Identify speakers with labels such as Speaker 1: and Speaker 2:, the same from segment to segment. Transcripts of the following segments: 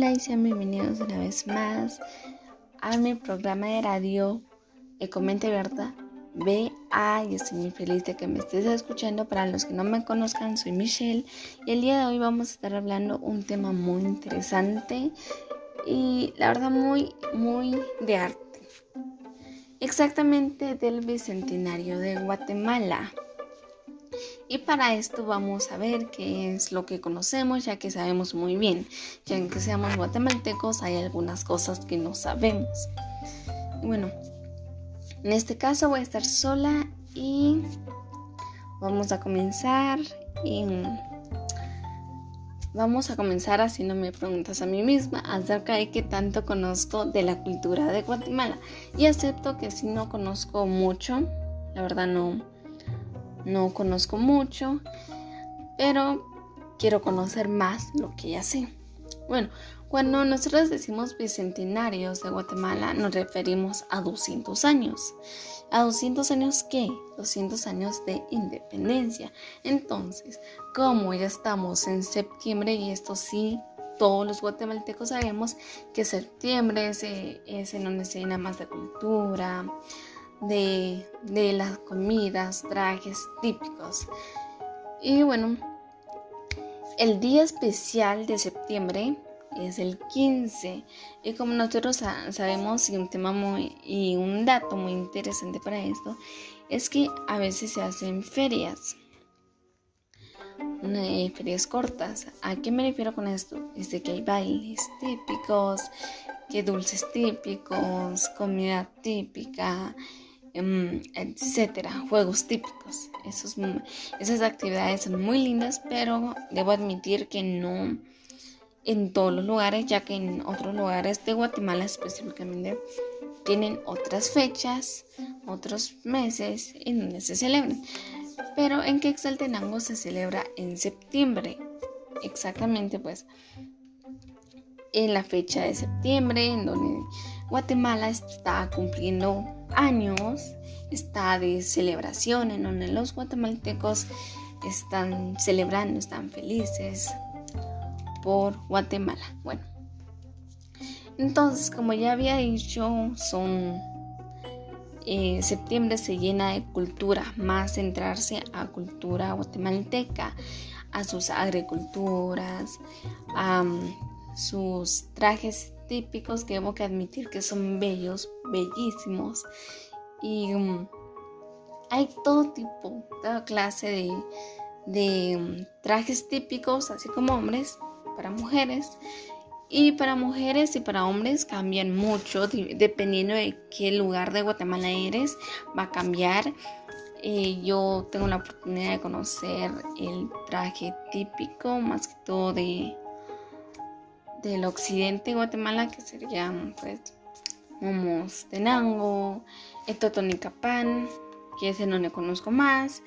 Speaker 1: Hola y sean bienvenidos una vez más a mi programa de radio Ecomente Berta. Ve, y estoy muy feliz de que me estés escuchando. Para los que no me conozcan, soy Michelle y el día de hoy vamos a estar hablando un tema muy interesante y la verdad muy, muy de arte. Exactamente del Bicentenario de Guatemala. Y para esto vamos a ver qué es lo que conocemos, ya que sabemos muy bien que aunque seamos guatemaltecos hay algunas cosas que no sabemos. Bueno, en este caso voy a estar sola y vamos a comenzar y vamos a comenzar haciéndome preguntas a mí misma acerca de qué tanto conozco de la cultura de Guatemala. Y acepto que si no conozco mucho, la verdad no, no conozco mucho, pero quiero conocer más lo que ya sé. Bueno, cuando nosotros decimos bicentenarios de Guatemala nos referimos a 200 años. ¿A 200 años qué? 200 años de independencia. Entonces, como ya estamos en septiembre y esto sí, todos los guatemaltecos sabemos que septiembre es, es en donde se llena más de cultura, de, las comidas, trajes típicos. Y bueno, el día especial de septiembre es el 15 y como nosotros sabemos y un tema muy y un dato muy interesante para esto es que a veces se hacen ferias ferias cortas ¿a qué me refiero con esto? es de que hay bailes típicos que dulces típicos comida típica etcétera, juegos típicos. Esos, esas actividades son muy lindas, pero debo admitir que no en todos los lugares, ya que en otros lugares de Guatemala específicamente tienen otras fechas, otros meses en donde se celebran. Pero en Quetzaltenango se celebra en septiembre. Exactamente, pues en la fecha de septiembre, en donde Guatemala está cumpliendo años, está de celebración, en donde los guatemaltecos están celebrando, están felices por Guatemala. Bueno, entonces, como ya había dicho, son eh, septiembre se llena de cultura, más centrarse a cultura guatemalteca, a sus agriculturas, a sus trajes típicos que debo que admitir que son bellos, bellísimos. Y um, hay todo tipo, toda clase de, um, trajes típicos, así como hombres, para mujeres. Y para mujeres y para hombres cambian mucho, dependiendo de qué lugar de Guatemala eres, va a cambiar. Eh, yo tengo la oportunidad de conocer el traje típico, más que todo de, del occidente de Guatemala, que serían pues Momos Tenango, Etotonicapán, que es el donde conozco más,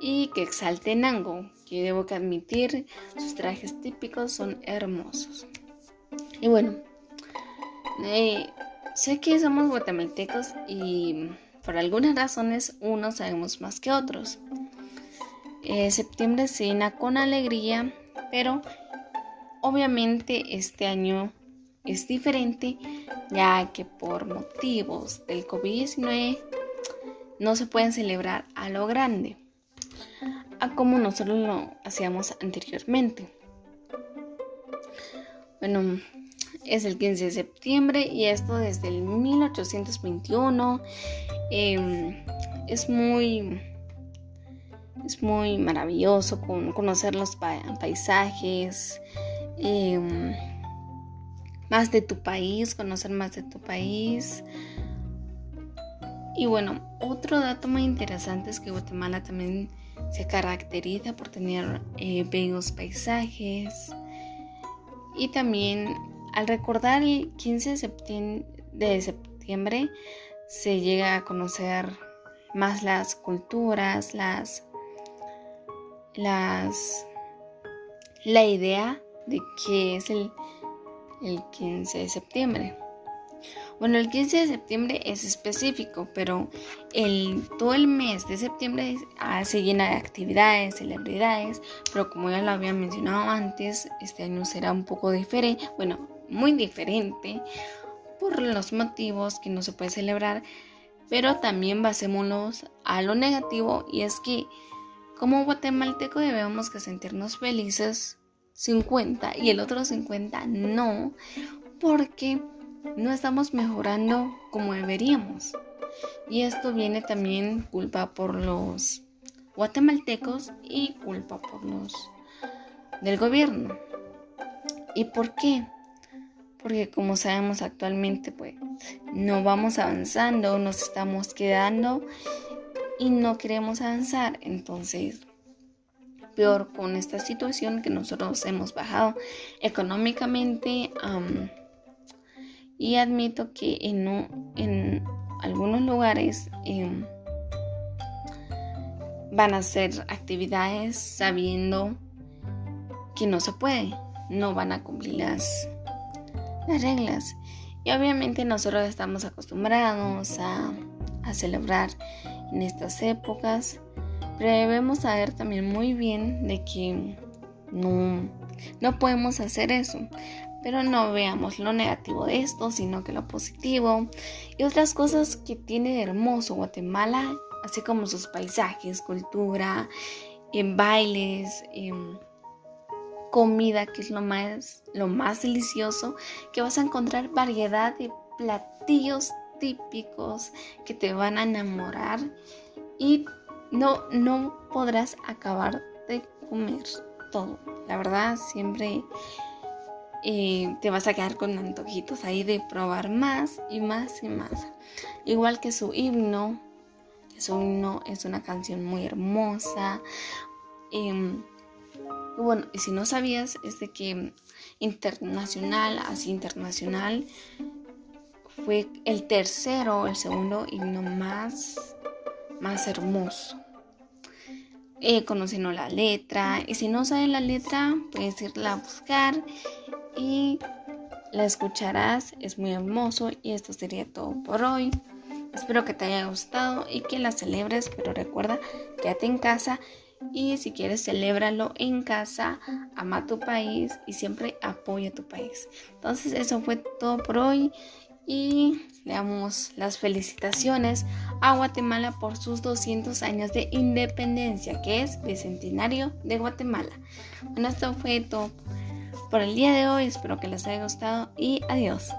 Speaker 1: y Quexaltenango, que debo que admitir, sus trajes típicos son hermosos. Y bueno, eh, sé que somos guatemaltecos y por algunas razones unos sabemos más que otros. Eh, septiembre se llena con alegría, pero Obviamente este año es diferente ya que por motivos del COVID-19 no se pueden celebrar a lo grande, a como nosotros lo hacíamos anteriormente. Bueno, es el 15 de septiembre y esto desde el 1821. Em, es muy es muy maravilloso conocer los paisajes, Em, más de tu país, conocer más de tu país. Y bueno, otro dato muy interesante es que Guatemala también se caracteriza por tener eh, bellos paisajes. Y también al recordar el 15 de septiembre, se llega a conocer más las culturas, las, las, la idea de que es el, el 15 de septiembre. Bueno, el 15 de septiembre es específico, pero el, todo el mes de septiembre se llena de actividades, celebridades, pero como ya lo había mencionado antes, este año será un poco diferente, bueno, muy diferente por los motivos que no se puede celebrar, pero también basémonos a lo negativo y es que como guatemalteco debemos que sentirnos felices 50 y el otro 50 no, porque no estamos mejorando como deberíamos. Y esto viene también culpa por los guatemaltecos y culpa por los del gobierno. ¿Y por qué? Porque como sabemos actualmente, pues no vamos avanzando, nos estamos quedando y no queremos avanzar. Entonces, peor con esta situación que nosotros hemos bajado económicamente. y admito que en, en algunos lugares em, van a hacer actividades sabiendo que no se puede, no van a cumplir las, las reglas. Y obviamente nosotros estamos acostumbrados a, a celebrar en estas épocas, debemos saber también muy bien de que no, no podemos hacer eso. Pero no veamos lo negativo de esto, sino que lo positivo y otras cosas que tiene hermoso Guatemala, así como sus paisajes, cultura, bailes, comida, que es lo más, lo más delicioso, que vas a encontrar variedad de platillos típicos que te van a enamorar y no, no podrás acabar de comer todo. La verdad, siempre eh, te vas a quedar con antojitos ahí de probar más y más y más. Igual que su himno, su himno es una canción muy hermosa. Bueno, y si no sabías, es de que internacional, así internacional, fue el tercero, el segundo himno más, más hermoso. Eh, conociendo la letra, y si no sabes la letra, puedes irla a buscar y la escucharás. Es muy hermoso y esto sería todo por hoy. Espero que te haya gustado y que la celebres, pero recuerda, quédate en casa y si quieres celébralo en casa, ama tu país y siempre apoya tu país. Entonces eso fue todo por hoy y le damos las felicitaciones a Guatemala por sus 200 años de independencia, que es Bicentenario de Guatemala. Bueno, esto fue todo por el día de hoy. Espero que les haya gustado y adiós.